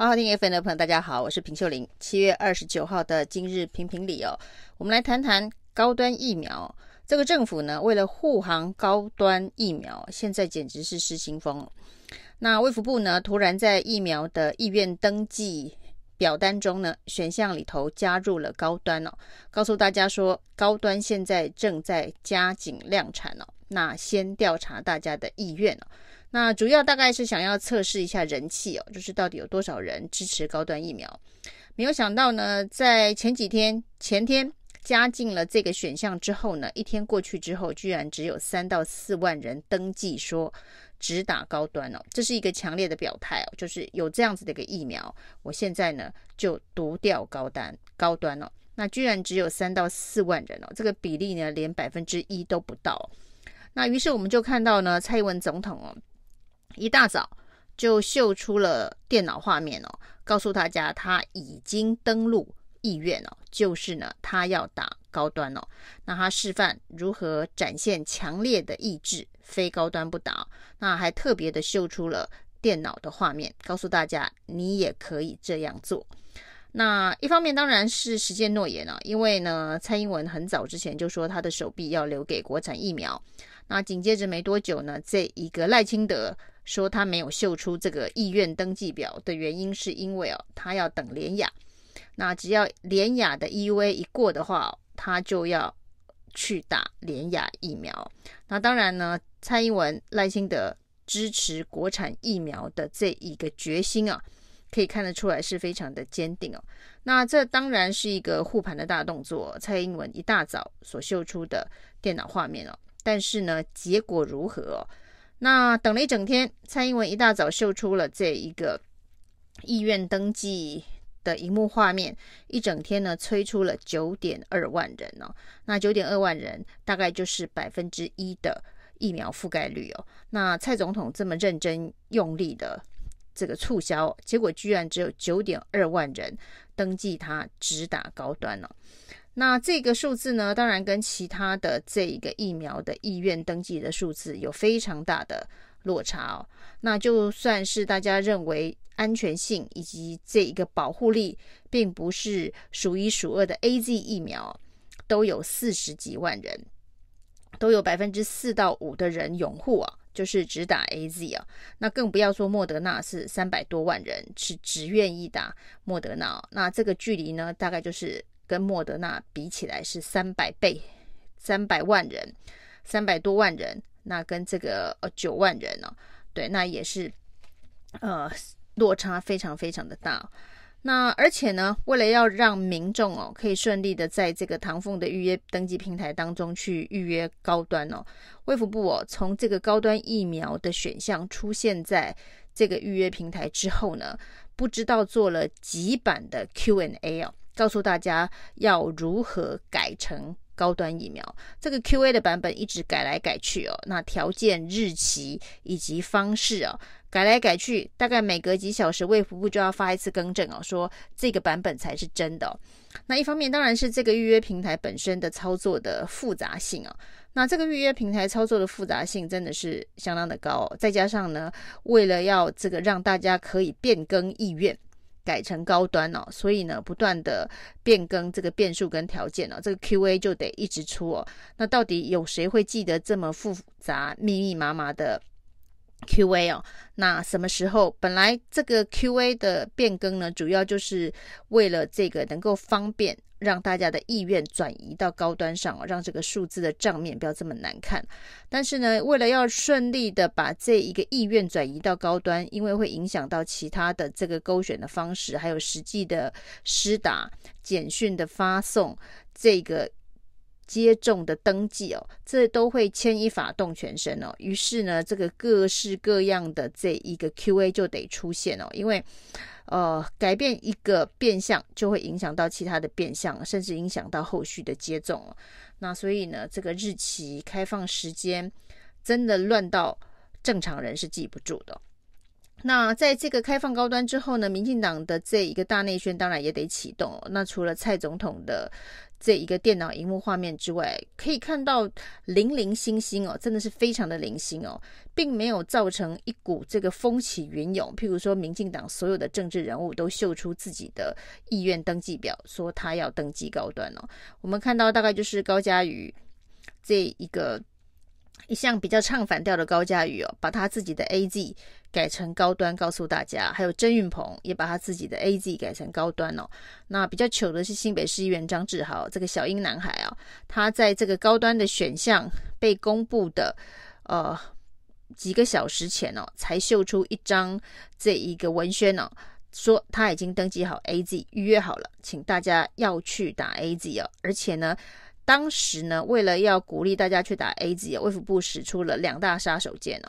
好好听 FM 的朋友，大家好，我是平秀玲。七月二十九号的今日评评理哦，我们来谈谈高端疫苗。这个政府呢，为了护航高端疫苗，现在简直是失心疯。那卫福部呢，突然在疫苗的意愿登记表单中呢，选项里头加入了高端哦，告诉大家说，高端现在正在加紧量产哦。那先调查大家的意愿哦。那主要大概是想要测试一下人气哦，就是到底有多少人支持高端疫苗。没有想到呢，在前几天前天加进了这个选项之后呢，一天过去之后，居然只有三到四万人登记说只打高端哦，这是一个强烈的表态哦，就是有这样子的一个疫苗，我现在呢就独掉高端高端哦，那居然只有三到四万人哦，这个比例呢连百分之一都不到。那于是我们就看到呢，蔡英文总统哦。一大早就秀出了电脑画面哦，告诉大家他已经登录意愿哦，就是呢，他要打高端哦。那他示范如何展现强烈的意志，非高端不打。那还特别的秀出了电脑的画面，告诉大家你也可以这样做。那一方面当然是实践诺言了，因为呢，蔡英文很早之前就说他的手臂要留给国产疫苗。那紧接着没多久呢，这一个赖清德。说他没有秀出这个意愿登记表的原因，是因为哦，他要等联雅。那只要联雅的 EUA 一过的话，他就要去打联雅疫苗。那当然呢，蔡英文、赖清德支持国产疫苗的这一个决心啊，可以看得出来是非常的坚定哦。那这当然是一个护盘的大动作，蔡英文一大早所秀出的电脑画面哦。但是呢，结果如何哦？那等了一整天，蔡英文一大早秀出了这一个意愿登记的荧幕画面，一整天呢催出了九点二万人哦。那九点二万人大概就是百分之一的疫苗覆盖率哦。那蔡总统这么认真用力的这个促销，结果居然只有九点二万人登记他直打高端了。那这个数字呢，当然跟其他的这一个疫苗的意愿登记的数字有非常大的落差哦。那就算是大家认为安全性以及这一个保护力并不是数一数二的 AZ 疫苗，都有四十几万人，都有百分之四到五的人拥护啊，就是只打 AZ 啊。那更不要说莫德纳是三百多万人是只愿意打莫德纳，那这个距离呢，大概就是。跟莫德纳比起来是三百倍，三百万人，三百多万人，那跟这个呃九万人呢，对，那也是呃落差非常非常的大。那而且呢，为了要让民众哦可以顺利的在这个唐凤的预约登记平台当中去预约高端哦，卫福部哦从这个高端疫苗的选项出现在这个预约平台之后呢，不知道做了几版的 Q&A 哦。告诉大家要如何改成高端疫苗，这个 QA 的版本一直改来改去哦。那条件、日期以及方式哦，改来改去，大概每隔几小时卫福部就要发一次更正哦，说这个版本才是真的哦。那一方面当然是这个预约平台本身的操作的复杂性哦。那这个预约平台操作的复杂性真的是相当的高哦，再加上呢，为了要这个让大家可以变更意愿。改成高端哦，所以呢，不断的变更这个变数跟条件哦，这个 QA 就得一直出哦。那到底有谁会记得这么复杂、密密麻麻的 QA 哦？那什么时候？本来这个 QA 的变更呢，主要就是为了这个能够方便。让大家的意愿转移到高端上，让这个数字的账面不要这么难看。但是呢，为了要顺利的把这一个意愿转移到高端，因为会影响到其他的这个勾选的方式，还有实际的施打、简讯的发送、这个接种的登记哦，这都会牵一发动全身哦。于是呢，这个各式各样的这一个 QA 就得出现哦，因为。呃，改变一个变相就会影响到其他的变相，甚至影响到后续的接种。那所以呢，这个日期开放时间真的乱到正常人是记不住的。那在这个开放高端之后呢，民进党的这一个大内宣当然也得启动。那除了蔡总统的这一个电脑荧幕画面之外，可以看到零零星星哦，真的是非常的零星哦，并没有造成一股这个风起云涌。譬如说，民进党所有的政治人物都秀出自己的意愿登记表，说他要登记高端哦。我们看到大概就是高嘉瑜这一个。一向比较唱反调的高嘉瑜哦，把他自己的 AZ 改成高端，告诉大家。还有郑运鹏也把他自己的 AZ 改成高端哦。那比较糗的是新北市议员张志豪这个小英男孩啊，他在这个高端的选项被公布的呃几个小时前哦，才秀出一张这一个文宣哦，说他已经登记好 AZ，预约好了，请大家要去打 AZ 哦，而且呢。当时呢，为了要鼓励大家去打 AZ，卫福部使出了两大杀手锏呢。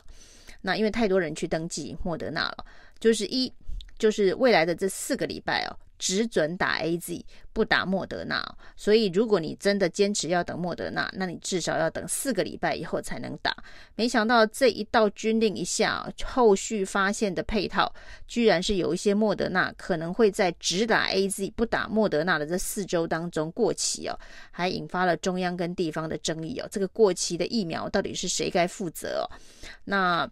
那因为太多人去登记莫德纳了，就是一，就是未来的这四个礼拜哦。只准打 AZ，不打莫德纳。所以，如果你真的坚持要等莫德纳，那你至少要等四个礼拜以后才能打。没想到这一道军令一下，后续发现的配套，居然是有一些莫德纳可能会在只打 AZ 不打莫德纳的这四周当中过期哦，还引发了中央跟地方的争议哦。这个过期的疫苗到底是谁该负责哦？那。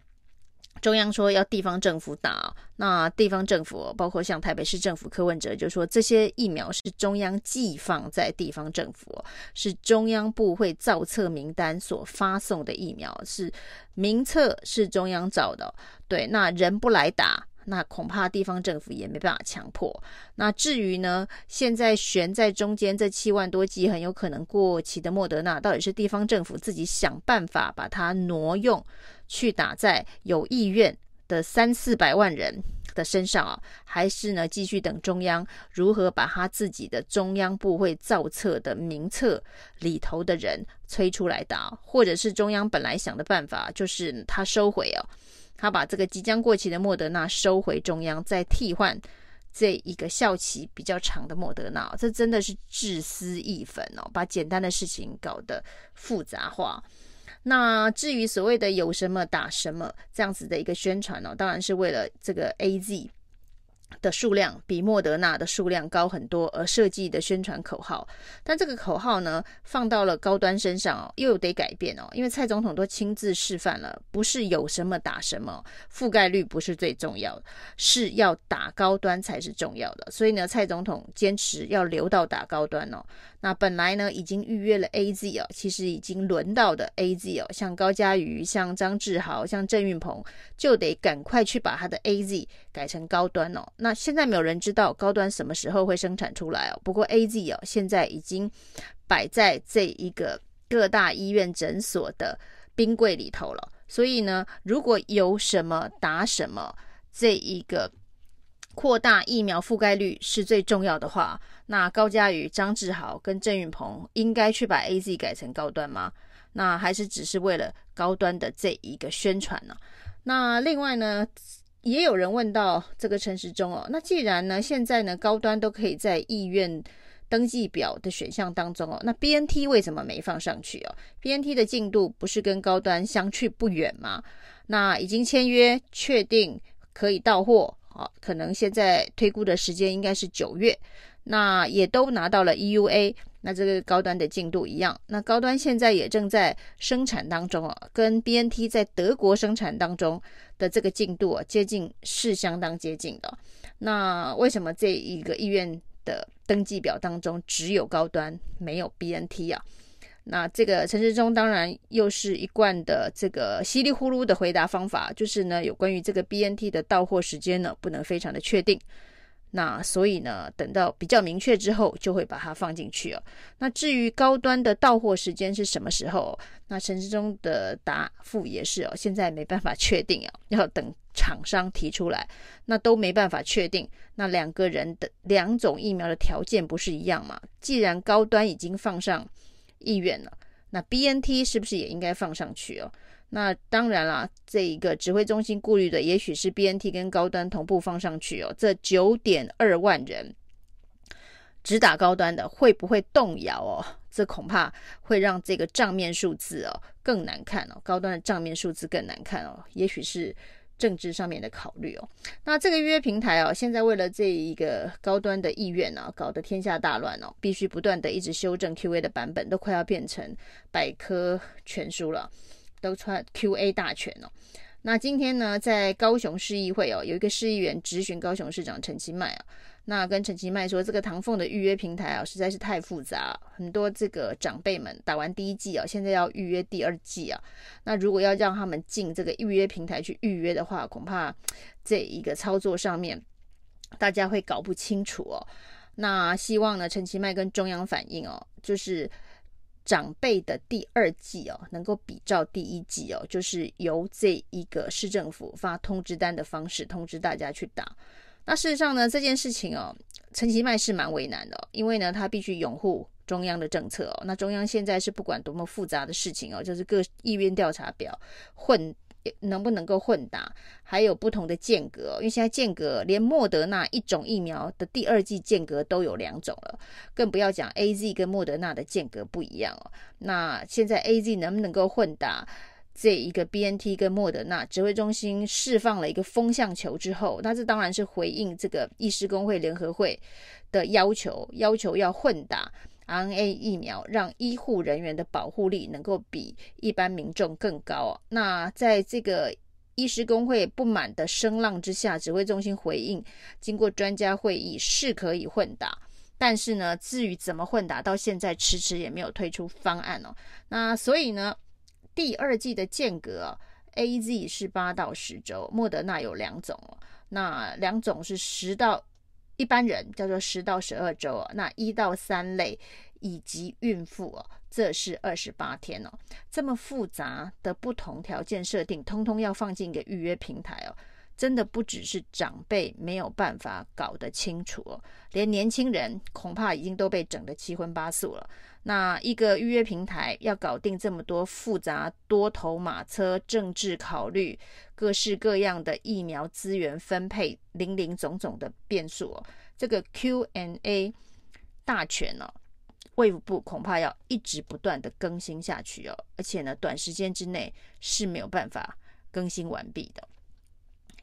中央说要地方政府打，那地方政府包括像台北市政府柯文哲就说，这些疫苗是中央寄放在地方政府，是中央部会造册名单所发送的疫苗，是名册是中央找的，对，那人不来打，那恐怕地方政府也没办法强迫。那至于呢，现在悬在中间这七万多剂很有可能过期的莫德纳，到底是地方政府自己想办法把它挪用？去打在有意愿的三四百万人的身上啊，还是呢继续等中央如何把他自己的中央部会造册的名册里头的人催出来打，或者是中央本来想的办法，就是他收回哦，他把这个即将过期的莫德纳收回中央，再替换这一个效期比较长的莫德纳，这真的是自私义愤哦，把简单的事情搞得复杂化。那至于所谓的有什么打什么这样子的一个宣传呢、哦？当然是为了这个 AZ 的数量比莫德纳的数量高很多而设计的宣传口号，但这个口号呢，放到了高端身上哦，又得改变哦，因为蔡总统都亲自示范了，不是有什么打什么，覆盖率不是最重要的，是要打高端才是重要的，所以呢，蔡总统坚持要留到打高端哦。那本来呢，已经预约了 AZ 哦，其实已经轮到的 AZ 哦，像高嘉瑜、像张志豪、像郑运鹏，就得赶快去把他的 AZ 改成高端哦。那现在没有人知道高端什么时候会生产出来哦。不过 AZ 哦，现在已经摆在这一个各大医院诊所的冰柜里头了。所以呢，如果有什么打什么，这一个。扩大疫苗覆盖率是最重要的话，那高嘉瑜、张志豪跟郑运鹏应该去把 AZ 改成高端吗？那还是只是为了高端的这一个宣传呢？那另外呢，也有人问到这个陈时中哦，那既然呢现在呢高端都可以在意愿登记表的选项当中哦，那 BNT 为什么没放上去哦？BNT 的进度不是跟高端相去不远吗？那已经签约确定可以到货。好，可能现在推估的时间应该是九月，那也都拿到了 EUA，那这个高端的进度一样，那高端现在也正在生产当中啊，跟 BNT 在德国生产当中的这个进度啊，接近是相当接近的。那为什么这一个意愿的登记表当中只有高端没有 BNT 啊？那这个陈世忠当然又是一贯的这个稀里呼噜的回答方法，就是呢，有关于这个 BNT 的到货时间呢，不能非常的确定。那所以呢，等到比较明确之后，就会把它放进去哦。那至于高端的到货时间是什么时候？那陈时中的答复也是哦，现在没办法确定哦，要等厂商提出来，那都没办法确定。那两个人的两种疫苗的条件不是一样吗？既然高端已经放上。意愿了，那 BNT 是不是也应该放上去哦？那当然啦，这一个指挥中心顾虑的，也许是 BNT 跟高端同步放上去哦。这九点二万人只打高端的，会不会动摇哦？这恐怕会让这个账面数字哦更难看哦，高端的账面数字更难看哦。也许是政治上面的考虑哦。那这个预约平台哦，现在为了这一个高端的意愿呢，搞得天下大乱哦，必须不断的一直修正 QA 的版本，都快要变成百科全书了，都穿 QA 大全哦。那今天呢，在高雄市议会哦，有一个市议员质询高雄市长陈其迈啊。那跟陈其迈说，这个唐凤的预约平台啊，实在是太复杂，很多这个长辈们打完第一剂啊，现在要预约第二剂啊。那如果要让他们进这个预约平台去预约的话，恐怕这一个操作上面大家会搞不清楚哦。那希望呢，陈其迈跟中央反映哦，就是长辈的第二季哦，能够比照第一季哦，就是由这一个市政府发通知单的方式通知大家去打。那事实上呢，这件事情哦，陈其迈是蛮为难的哦，因为呢，他必须拥护中央的政策哦。那中央现在是不管多么复杂的事情哦，就是各意愿调查表混能不能够混打，还有不同的间隔，因为现在间隔连莫德纳一种疫苗的第二剂间隔都有两种了，更不要讲 AZ 跟莫德纳的间隔不一样哦。那现在 AZ 能不能够混打？这一个 BNT 跟莫德纳指挥中心释放了一个风向球之后，那这当然是回应这个医师工会联合会的要求，要求要混打 RNA 疫苗，让医护人员的保护力能够比一般民众更高。那在这个医师工会不满的声浪之下，指挥中心回应，经过专家会议是可以混打，但是呢，至于怎么混打，到现在迟迟也没有推出方案哦。那所以呢，第二季的间隔，AZ 是八到十周，莫德纳有两种哦，那两种是十到一般人叫做十到十二周，那一到三类以及孕妇哦，这是二十八天哦，这么复杂的不同条件设定，通通要放进一个预约平台哦。真的不只是长辈没有办法搞得清楚哦，连年轻人恐怕已经都被整得七荤八素了。那一个预约平台要搞定这么多复杂多头马车、政治考虑、各式各样的疫苗资源分配、林林总总的变数哦，这个 Q&A 大全呢，卫福部恐怕要一直不断的更新下去哦，而且呢，短时间之内是没有办法更新完毕的。